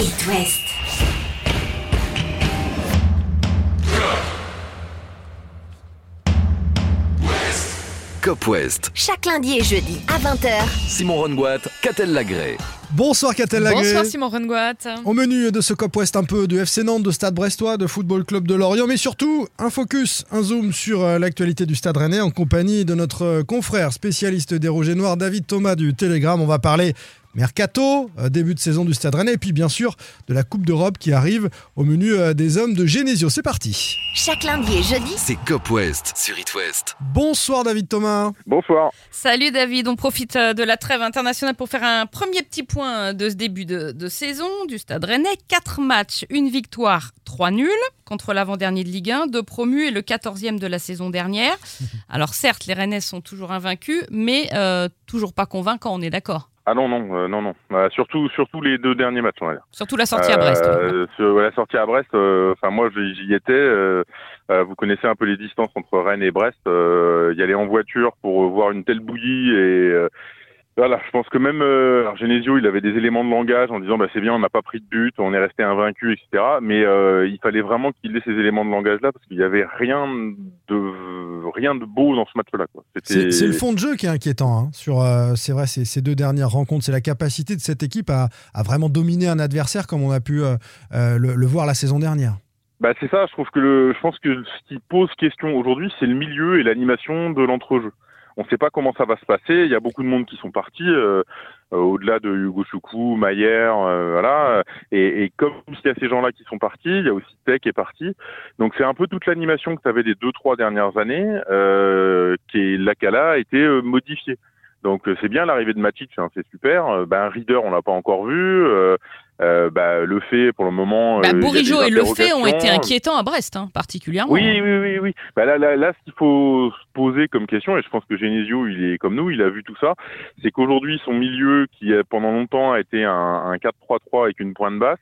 It West. Cop West. Chaque lundi et jeudi à 20h. Simon Rongoat, Catel Lagré. Bonsoir Catel Lagré. Bonsoir Simon Rengoat. Au menu de ce Cop West, un peu de FC Nantes, de Stade Brestois, de Football Club de Lorient, mais surtout un focus, un zoom sur euh, l'actualité du Stade Rennais en compagnie de notre euh, confrère spécialiste des Rouges et Noirs, David Thomas du Télégramme. On va parler Mercato, euh, début de saison du Stade Rennais, et puis bien sûr de la Coupe d'Europe qui arrive au menu euh, des hommes de Genesio. C'est parti. Chaque lundi et jeudi. C'est Cop West sur It West. Bonsoir David Thomas. Bonsoir. Salut David, on profite euh, de la trêve internationale pour faire un premier petit point de ce début de, de saison du Stade Rennais. Quatre matchs, une victoire, trois nuls contre l'avant-dernier de Ligue 1, deux promus et le 14e de la saison dernière. Alors certes, les Rennais sont toujours invaincus, mais euh, toujours pas convaincants, on est d'accord. Ah non, non, euh, non, non. Euh, surtout, surtout les deux derniers matchs, on va dire. Surtout la sortie à Brest. Euh, sur la sortie à Brest, euh, enfin moi j'y j'y étais. euh, euh, vous connaissez un peu les distances entre Rennes et Brest. euh, y aller en voiture pour voir une telle bouillie et euh, voilà. Je pense que même euh, alors Genesio, il avait des éléments de langage en disant bah c'est bien, on n'a pas pris de but, on est resté invaincu, etc. Mais euh, il fallait vraiment qu'il ait ces éléments de langage là parce qu'il y avait rien de rien de beau dans ce match-là. C'est le fond de jeu qui est inquiétant. hein, sur, euh, c'est vrai, ces, ces deux dernières rencontres, c'est la capacité de cette équipe à, à vraiment dominer un adversaire comme on a pu euh, le, le voir la saison dernière. Bah c'est ça, je trouve que le, je pense que ce qui pose question aujourd'hui, c'est le milieu et l'animation de l'entrejeu. On ne sait pas comment ça va se passer. Il y a beaucoup de monde qui sont partis, euh, euh, au-delà de Hugo Choukou, Maillère, euh, voilà. Et, et comme il y a ces gens-là qui sont partis, il y a aussi Tech qui est parti. Donc c'est un peu toute l'animation que tu avais des deux trois dernières années, euh, qui est Lacala a été euh, modifiée. Donc euh, c'est bien l'arrivée de Matic, hein, c'est super. Ben Reader, on l'a pas encore vu. Euh, bah, le fait pour le moment. Bah, euh, Bourigeau et Le Fait ont été inquiétants à Brest, hein, particulièrement. Oui, oui, oui, oui. Bah là, là, là, ce qu'il faut se poser comme question, et je pense que Genesio, il est comme nous, il a vu tout ça, c'est qu'aujourd'hui, son milieu, qui euh, pendant longtemps a été un, un 4-3-3 avec une pointe basse,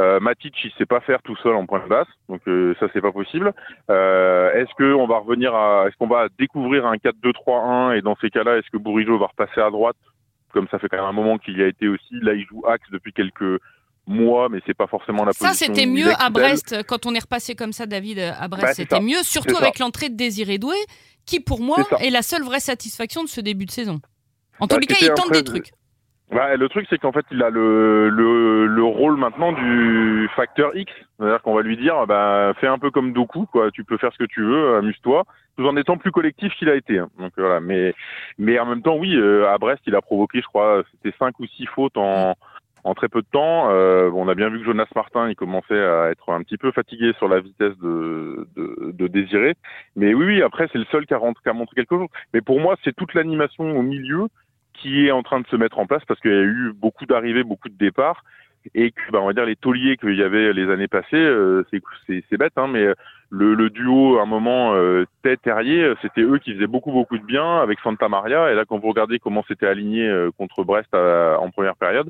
euh, Matic, il sait pas faire tout seul en pointe basse, donc euh, ça, c'est pas possible. Euh, est-ce que on va revenir à, est-ce qu'on va découvrir un 4-2-3-1 et dans ces cas-là, est-ce que Bourigeau va repasser à droite, comme ça fait quand même un moment qu'il y a été aussi. Là, il joue axe depuis quelques mois, mais c'est pas forcément la Ça, position. c'était où il mieux à Brest. Quand on est repassé comme ça, David, à Brest, Bah, c'était ça. mieux. Surtout ça. avec l'entrée de Désiré Doué, qui, pour moi, ça. est la seule vraie satisfaction de ce début de saison. En Bah, tous les cas, c'était il tente des trucs. Bah, le truc, c'est qu'en fait, il a le, le, le rôle maintenant du facteur X. C'est-à-dire qu'on va lui dire, bah, fais un peu comme Doku, quoi. Tu peux faire ce que tu veux, amuse-toi, tout en étant plus collectif qu'il a été. hein. Donc voilà. Mais, mais en même temps, oui, euh, à Brest, il a provoqué, je crois, c'était cinq ou six fautes en, en très peu de temps. Euh, on a bien vu que Jonas Martin, il commençait à être un petit peu fatigué sur la vitesse de, de, de Désiré. Mais oui, oui, après, c'est le seul qui a, rentré- qui a montré quelque chose. Mais pour moi, c'est toute l'animation au milieu qui est en train de se mettre en place parce qu'il y a eu beaucoup d'arrivées, beaucoup de départs et que, bah, on va dire, les tauliers qu'il y avait les années passées, euh, c'est, bête, hein, mais le, le duo, à un moment, euh, Ted Terrier, euh, c'était eux qui faisaient beaucoup, beaucoup de bien avec Santa Maria. Et là, quand vous regardez comment c'était aligné euh, contre Brest à- en première période,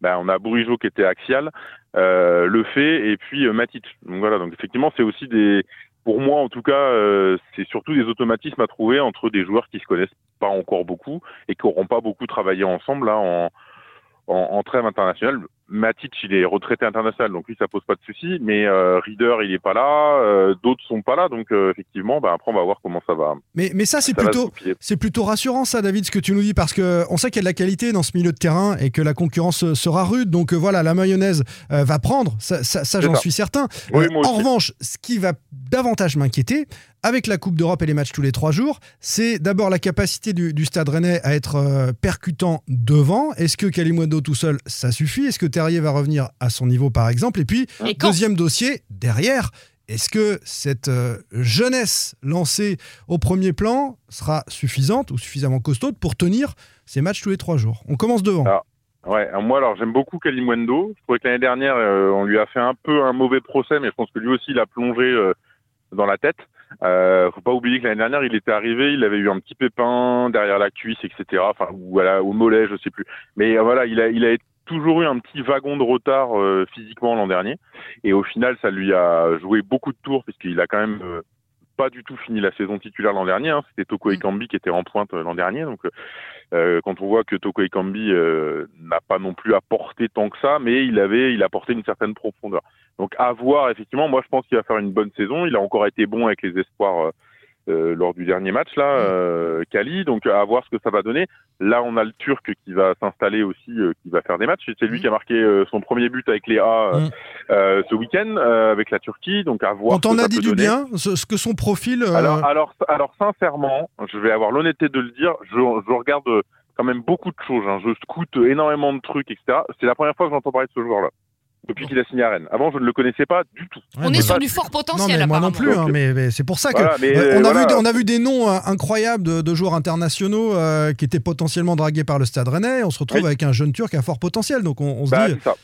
bah, on a Bourigeau qui était axial, euh, Le Fait et puis euh, Matic. Donc voilà, donc effectivement, c'est aussi des, pour moi en tout cas, euh, c'est surtout des automatismes à trouver entre des joueurs qui se connaissent pas encore beaucoup et qui n'auront pas beaucoup travaillé ensemble là en, en, en trêve internationale. Matic, il est retraité international, donc lui, ça pose pas de souci. Mais euh, Reader, il est pas là. euh, D'autres sont pas là, donc euh, effectivement, bah, après, on va voir comment ça va. Mais, mais ça, c'est plutôt, goupiller. c'est plutôt rassurant, ça, David, ce que tu nous dis, parce que on sait qu'il y a de la qualité dans ce milieu de terrain et que la concurrence euh, sera rude. Donc voilà, la mayonnaise va prendre, ça, ça- ça, C'est j'en suis certain. Oui, en revanche, ce qui va davantage m'inquiéter, avec la Coupe d'Europe et les matchs tous les trois jours, c'est d'abord la capacité du, du Stade Rennais à être percutant devant. Est-ce que Kalimundo tout seul, ça suffit? Est-ce que Terrier va revenir à son niveau, par exemple Et puis, Et deuxième dossier, derrière, est-ce que cette euh, jeunesse lancée au premier plan sera suffisante ou suffisamment costaude pour tenir ces matchs tous les trois jours? On commence devant. Ah. Ouais, alors moi alors j'aime beaucoup Kalimwendo. Je trouvais que l'année dernière euh, on lui a fait un peu un mauvais procès, mais je pense que lui aussi il a plongé euh, dans la tête. Euh, faut pas oublier que l'année dernière il était arrivé, il avait eu un petit pépin derrière la cuisse, etc. Enfin ou à la- au mollet, je sais plus. Mais euh, voilà, il a il a toujours eu un petit wagon de retard euh, physiquement l'an dernier, et au final ça lui a joué beaucoup de tours puisqu'il a quand même euh, pas du tout fini la saison titulaire l'an dernier. Hein. C'était Toko Mm. Ekambi qui était en pointe euh, l'an dernier. Donc, euh, quand on voit que Toko Ekambi euh, n'a pas non plus apporté tant que ça, mais il avait, il apportait une certaine profondeur. Donc, à voir, effectivement, moi je pense qu'il va faire une bonne saison. Il a encore été bon avec les espoirs euh, lors du dernier match, là, euh, Kali. Donc, à voir ce que ça va donner. Là, on a le Turc qui va s'installer aussi, euh, qui va faire des matchs. C'est lui Mm. qui a marqué euh, son premier but avec les A euh, Mm. euh, ce week-end euh, avec la Turquie. Donc, à voir Quand on a dit du donner. bien, ce, ce que son profil. Alors, alors, alors, sincèrement, je vais avoir l'honnêteté de le dire. Je, je regarde quand même beaucoup de choses. hein. Je scoute énormément de trucs, etc. C'est la première fois que j'entends parler de ce joueur-là depuis qu'il a signé à Rennes. Avant, je ne le connaissais pas du tout. ouais, On est sur du fort Non, potentiel, mais moi non plus, hein, Donc, mais, mais c'est pour ça que. Voilà, mais, Euh, on, a voilà. vu, on a vu des noms euh, incroyables de, de joueurs internationaux euh, qui étaient potentiellement dragués par le Stade Rennais. On se retrouve Oui. avec un jeune Turc à fort potentiel. Donc on, on se Bah, dit, c'est ça.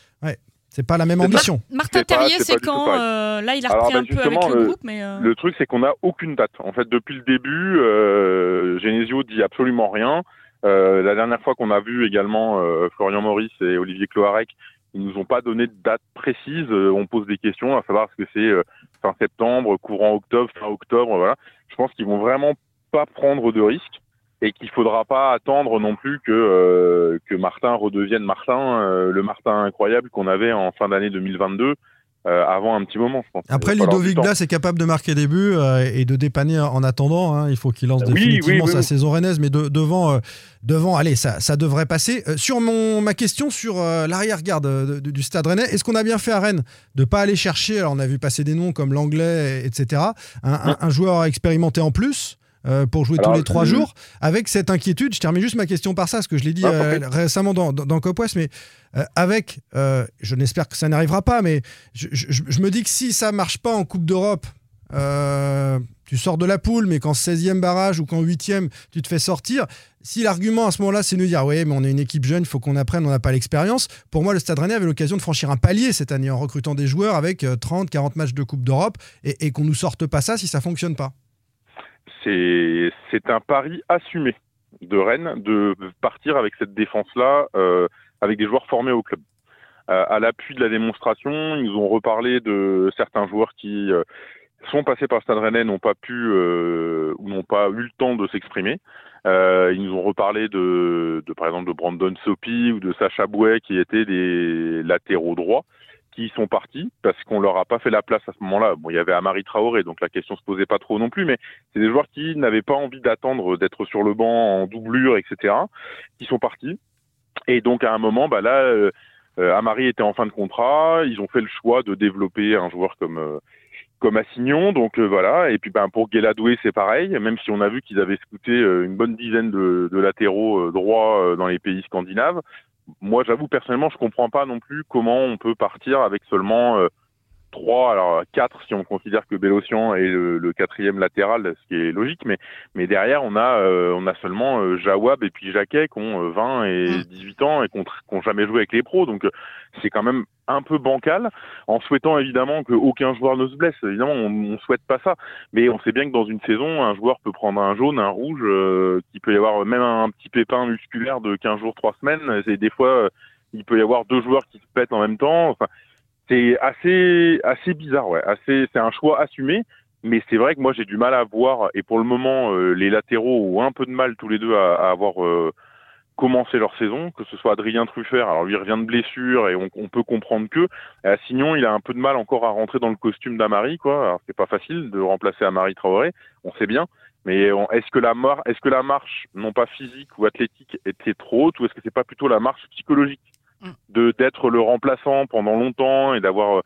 c'est pas la même ambition. Martin Terrier, c'est quand euh, Là, il a Alors, repris bah, un peu avec le le- groupe, mais. euh, Le truc, c'est qu'on n'a aucune date. En fait, depuis le début, euh, Genesio dit absolument rien. Euh, la dernière fois qu'on a vu également euh, Florian Maurice et Olivier Cloarec, ils nous ont pas donné de date précise. Euh, on pose des questions à savoir ce que c'est euh, fin septembre, courant octobre, fin octobre. Voilà. Je pense qu'ils vont vraiment pas prendre de risques et qu'il faudra pas attendre non plus que euh, que Martin redevienne Martin, le Martin incroyable qu'on avait en fin d'année 2022. Euh, avant un petit moment, je pense. Après, Ludovic. Blas est capable de marquer des buts euh, et de dépanner en attendant. hein. Il faut qu'il lance Oui, définitivement oui, oui, sa saison rennaise, mais de- devant, euh, devant, allez, ça, ça devrait passer. Sur mon, ma question sur l'arrière-garde de- du Stade Rennais, est-ce qu'on a bien fait à Rennes de pas aller chercher Alors, on a vu passer des noms comme l'anglais, etc. Un, un- un joueur expérimenté en plus. Euh, pour jouer Alors, tous les trois jours, avec cette inquiétude, je termine juste ma question par ça, parce que je l'ai dit Ah, euh, récemment dans, dans, dans Cop West, mais euh, avec, je n'espère que ça n'arrivera pas, mais je, je- je me dis que si ça marche pas en Coupe d'Europe, tu sors de la poule, mais qu'en 16e barrage ou qu'en 8e, tu te fais sortir, si l'argument à ce moment-là, c'est de nous dire, oui, mais on est une équipe jeune, il faut qu'on apprenne, on n'a pas l'expérience, pour moi, le Stade Rennais avait l'occasion de franchir un palier cette année en recrutant des joueurs avec euh, 30, 40 matchs de Coupe d'Europe et, et qu'on nous sorte pas ça si ça fonctionne pas. C'est un pari assumé de Rennes de partir avec cette défense-là, euh, avec des joueurs formés au club. Euh, à l'appui de la démonstration, ils nous ont reparlé de certains joueurs qui euh, sont passés par le Stade Rennais, n'ont pas pu euh, ou n'ont pas eu le temps de s'exprimer. Ils nous ont reparlé de, de, par exemple, de Brandon Sopi ou de Sacha Bouet, qui étaient des latéraux droits, qui sont partis parce qu'on leur a pas fait la place à ce moment-là. Bon, il y avait Amari Traoré, donc la question se posait pas trop non plus, mais c'est des joueurs qui n'avaient pas envie d'attendre d'être sur le banc en doublure, etc., qui sont partis. Et donc à un moment, bah là, euh, euh, Amari était en fin de contrat. Ils ont fait le choix de développer un joueur comme euh, comme Assignon. Donc euh, voilà. Et puis ben pour Guéladoué, c'est pareil. Même si on a vu qu'ils avaient scouté euh, une bonne dizaine de, de latéraux euh, droits euh, dans les pays scandinaves. Moi, j'avoue personnellement, je comprends pas non plus comment on peut partir avec seulement euh, trois, alors quatre si on considère que Bélocian est le, le quatrième latéral, ce qui est logique, mais mais derrière on a euh, on a seulement euh, Jawab et puis Jacquet qui ont euh, 20 et 18 ans et qui n'ont jamais joué avec les pros, donc euh, c'est quand même un peu bancal, en souhaitant évidemment qu'aucun joueur ne se blesse. Évidemment, on, on souhaite pas ça, mais on sait bien que dans une saison, un joueur peut prendre un jaune, un rouge, euh, qu'il peut y avoir même un petit pépin musculaire de 15 jours, 3 semaines. Et des fois, euh, il peut y avoir deux joueurs qui se pètent en même temps. Enfin, c'est assez assez bizarre, ouais. Assez, c'est un choix assumé, mais c'est vrai que moi j'ai du mal à voir. Et pour le moment, euh, les latéraux ont un peu de mal tous les deux à, à avoir euh, commencé leur saison, que ce soit Adrien Truffert. Alors lui revient de blessure et on, on peut comprendre que. Et Assignon, il a un peu de mal encore à rentrer dans le costume d'Amari, quoi. C'est pas facile de remplacer Amari Traoré, on sait bien. Mais est-ce que la est-ce que la marche, non pas physique ou athlétique, était trop haute, ou est-ce que c'est pas plutôt la marche psychologique. De d'être le remplaçant pendant longtemps et d'avoir euh,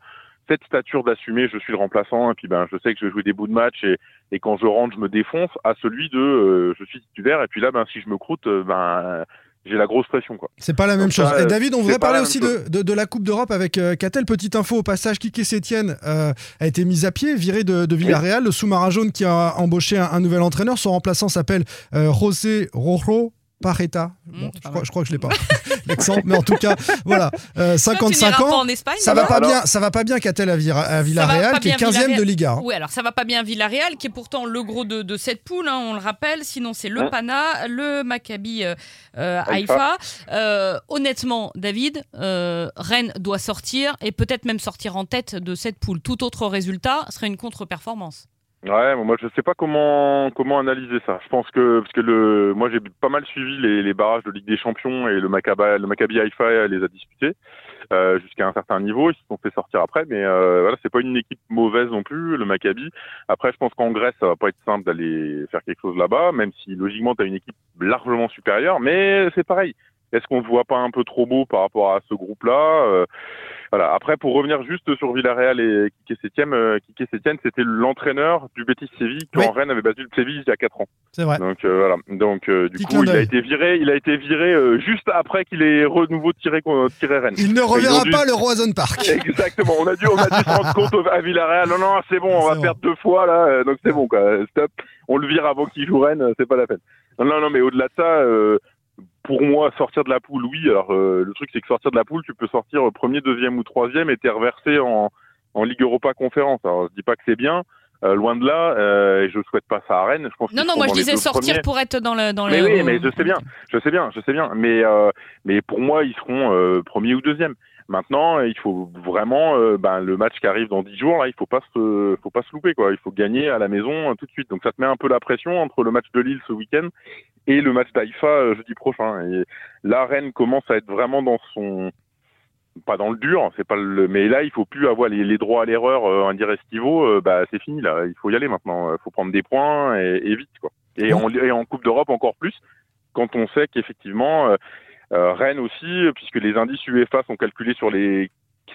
cette stature d'assumer je suis le remplaçant et puis ben je sais que je vais jouer des bouts de match et, et quand je rentre je me défonce à celui de euh, je suis titulaire et puis là ben si je me croûte euh, ben j'ai la grosse pression quoi. C'est pas la même Donc ça, chose. Et David, on voudrait parler aussi de, de, de la Coupe d'Europe avec euh, Catel. Petite info au passage, Kike Sétienne euh, a été mis à pied, viré de, de Villarreal. Le sous-marin jaune qui a embauché un, un nouvel entraîneur. Son remplaçant s'appelle euh, José Rojo Pareta. Bon, Mmh, je, crois, mal. je crois que je l'ai pas l'accent, mais en tout cas, voilà, euh, Toi, tu 55 n'iras pas ans. en Espagne Ça va pas Alors- bien, ça va pas bien Catel à, Villarreal, qui est bien 15e de. Liga. hein. Oui, alors ça va pas bien Villarreal, qui est pourtant le gros de, de cette poule, hein, on le rappelle. Sinon, c'est le Hein Pana, le Maccabi euh, euh, Haïfa. Euh, honnêtement, David, euh, Rennes doit sortir et peut-être même sortir en tête de cette poule. Tout autre résultat serait une contre-performance. Ouais, moi je sais pas comment comment analyser ça. Je pense que parce que le moi j'ai pas mal suivi les, les barrages de Ligue des Champions et le Maccabi le Maccabi Haïfa les a disputés euh, jusqu'à un certain niveau. Ils se sont fait sortir après, mais euh, voilà, c'est pas une équipe mauvaise non plus le Maccabi. Après, je pense qu'en Grèce ça va pas être simple d'aller faire quelque chose là-bas, même si logiquement tu as une équipe largement supérieure, mais c'est pareil. Est-ce qu'on ne voit pas un peu trop beau par rapport à ce groupe-là euh, Voilà. Après, pour revenir juste sur Villarreal et Kike Sétienne, euh, c'était l'entraîneur du Betis Séville qui Oui. en Rennes avait battu le Séville il y a 4 ans. C'est vrai. Donc euh, voilà. Donc euh, du Petit coup, il a été viré. Il a été viré euh, juste après qu'il ait renouveau tiré tiré Rennes. Il ne reverra dû- pas le Roison Park. Exactement. On a dû, on a dû se rendre compte à Villarreal. Non, non, c'est bon, on va perdre deux fois là. Donc c'est bon, quoi. Stop. On le vire avant qu'il joue Rennes. C'est pas la peine. Non, non, non, mais au-delà de ça, euh, pour moi, sortir de la poule, oui. Alors euh, le truc, c'est que sortir de la poule, tu peux sortir premier, deuxième ou troisième et t'es reversé en, en Ligue Europa Conférence. Alors je dis pas que c'est bien. euh, loin de là, euh, et je souhaite pas ça à Rennes. Je pense Non, non, moi je disais sortir premiers. pour être dans le. Dans Mais le oui, mais je sais bien, je sais bien, je sais bien. Mais euh, mais pour moi, ils seront euh, premier ou deuxième. Maintenant, il faut vraiment euh, ben, le match qui arrive dans dix jours là, il faut pas se faut pas se louper quoi. Il faut gagner à la maison euh, tout de suite. Donc ça te met un peu la pression entre le match de Lille ce week-end et le match d'Haïfa euh, jeudi prochain. Et là, Rennes commence à être vraiment dans son pas dans le dur, c'est pas le mais là il faut plus avoir les, les droits à l'erreur euh, un dire estivo, euh, bah c'est fini là, il faut y aller maintenant, il faut prendre des points et, et vite quoi. Et, en, et en Coupe d'Europe encore plus quand on sait qu'effectivement Rennes aussi, puisque les indices UEFA sont calculés sur les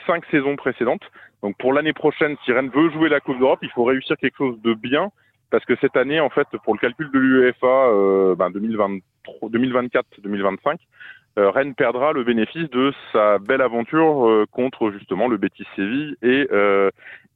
cinq saisons précédentes. Donc pour l'année prochaine, si Rennes veut jouer la Coupe d'Europe, il faut réussir quelque chose de bien, parce que cette année, en fait, pour le calcul de l'UEFA euh, ben 2023 2024-2025, euh, Rennes perdra le bénéfice de sa belle aventure euh, contre justement le Betis Séville et, euh,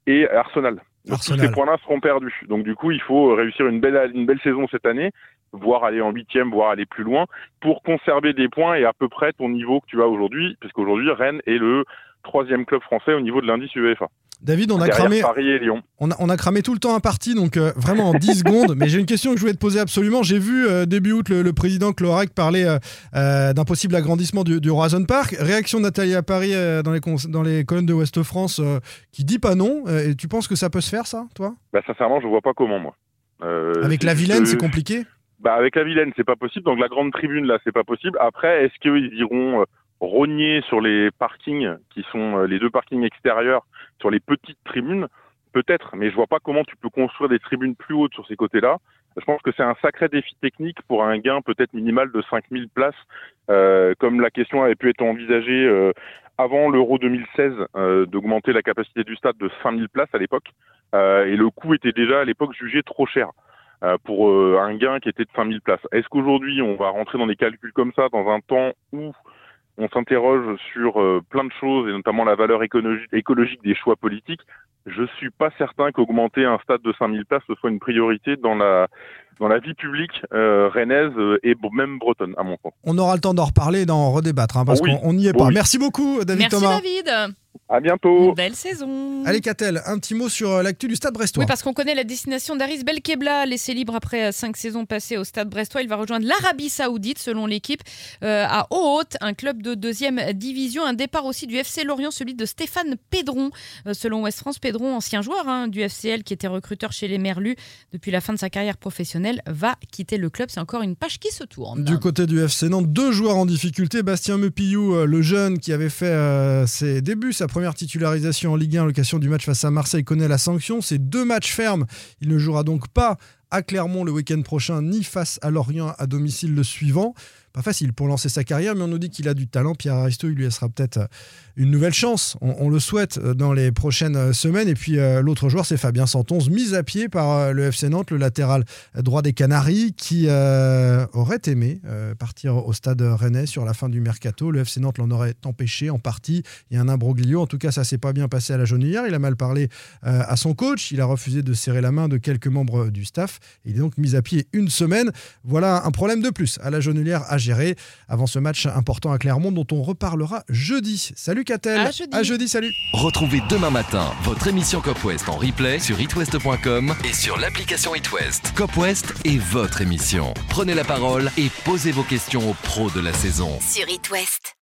et Arsenal. Donc, tous ces points-là seront perdus. Donc du coup, il faut réussir une belle, une belle saison cette année, voire aller en huitième, voire aller plus loin, pour conserver des points et à peu près ton niveau que tu as aujourd'hui, puisqu'aujourd'hui Rennes est le troisième club français au niveau de l'indice UEFA. David, on a cramé, Paris et Lyon. on a, on a cramé tout le temps imparti, donc euh, vraiment en 10 secondes. Mais j'ai une question que je voulais te poser absolument. J'ai vu euh, début août le, le président Clorac parler euh, d'un possible agrandissement du, du Horizon Park. Réaction de Nathalie à Paris dans, les dans les colonnes de Ouest France qui dit pas non. Et tu penses que ça peut se faire, ça, toi? Bah sincèrement, je vois pas comment moi. Avec la Vilaine, c'est compliqué Bah avec la Vilaine, c'est pas possible. Donc la grande tribune là, c'est pas possible. Après, est-ce qu'ils iront euh, rogner sur les parkings qui sont euh, les deux parkings extérieurs sur les petites tribunes? Peut-être, mais je vois pas comment tu peux construire des tribunes plus hautes sur ces côtés-là. Je pense que c'est un sacré défi technique pour un gain peut-être minimal de 5000 places, euh, comme la question avait pu être envisagée euh, avant l'Euro 2016, euh, d'augmenter la capacité du stade de 5000 places à l'époque. Euh, et le coût était déjà à l'époque jugé trop cher pour euh, un gain qui était de 5000 places. Est-ce qu'aujourd'hui on va rentrer dans des calculs comme ça dans un temps où on s'interroge sur euh, plein de choses et notamment la valeur écologique, écologique des choix politiques? Je suis pas certain qu'augmenter un stade de 5000 places ce soit une priorité dans la dans la vie publique euh, rennaise euh, et même bretonne à mon sens. On aura le temps d'en reparler et d'en redébattre, hein, parce Oui. qu'on on n'y est pas. Oui. Merci beaucoup, David Merci Thomas. David. À bientôt. Belle saison. Allez, Catel, un petit mot sur euh, l'actu du stade brestois. Oui, parce qu'on connaît la destination d'Aris Belkebla, laissé libre après cinq saisons passées au Stade Brestois. Il va rejoindre l'Arabie Saoudite, selon l'équipe, euh, à Haute, un club de deuxième division. Un départ aussi du FC Lorient, celui de Stéphane Pédron, euh, selon Ouest France. Pédron, ancien joueur hein, du FCL, qui était recruteur chez les Merlus depuis la fin de sa carrière professionnelle, va quitter le club. C'est encore une page qui se tourne. Du côté du FC Nantes, deux joueurs en difficulté. Bastien Mepillou, euh, le jeune qui avait fait euh, ses débuts, sa première titularisation en Ligue 1 à l'occasion du match face à Marseille, connaît la sanction. C'est deux matchs fermes. Il ne jouera donc pas à Clermont le week-end prochain, ni face à Lorient à domicile le suivant. Pas facile pour lancer sa carrière, mais on nous dit qu'il a du talent. Pierre Aristo, il lui laissera peut-être une nouvelle chance. On, le souhaite euh, dans les prochaines euh, semaines. Et puis euh, l'autre joueur, c'est Fabien Santonze, mis à pied par le FC Nantes, le latéral droit des Canaries, qui aurait aimé partir au stade rennais sur la fin du mercato. Le FC Nantes l'en aurait empêché en partie. Il y a un imbroglio. En tout cas, ça s'est pas bien passé à la genouillère. Il a mal parlé à son coach. Il a refusé de serrer la main de quelques membres du staff. Il est donc mis à pied une semaine. Voilà un problème de plus à la genouillère gérer avant ce match important à Clermont dont on reparlera jeudi. Salut Catel. À jeudi. salut. Retrouvez demain matin votre émission Cop West en replay sur itwest.com et sur l'application itwest. Cop West est votre émission. Prenez la parole et posez vos questions aux pros de la saison. Sur It West.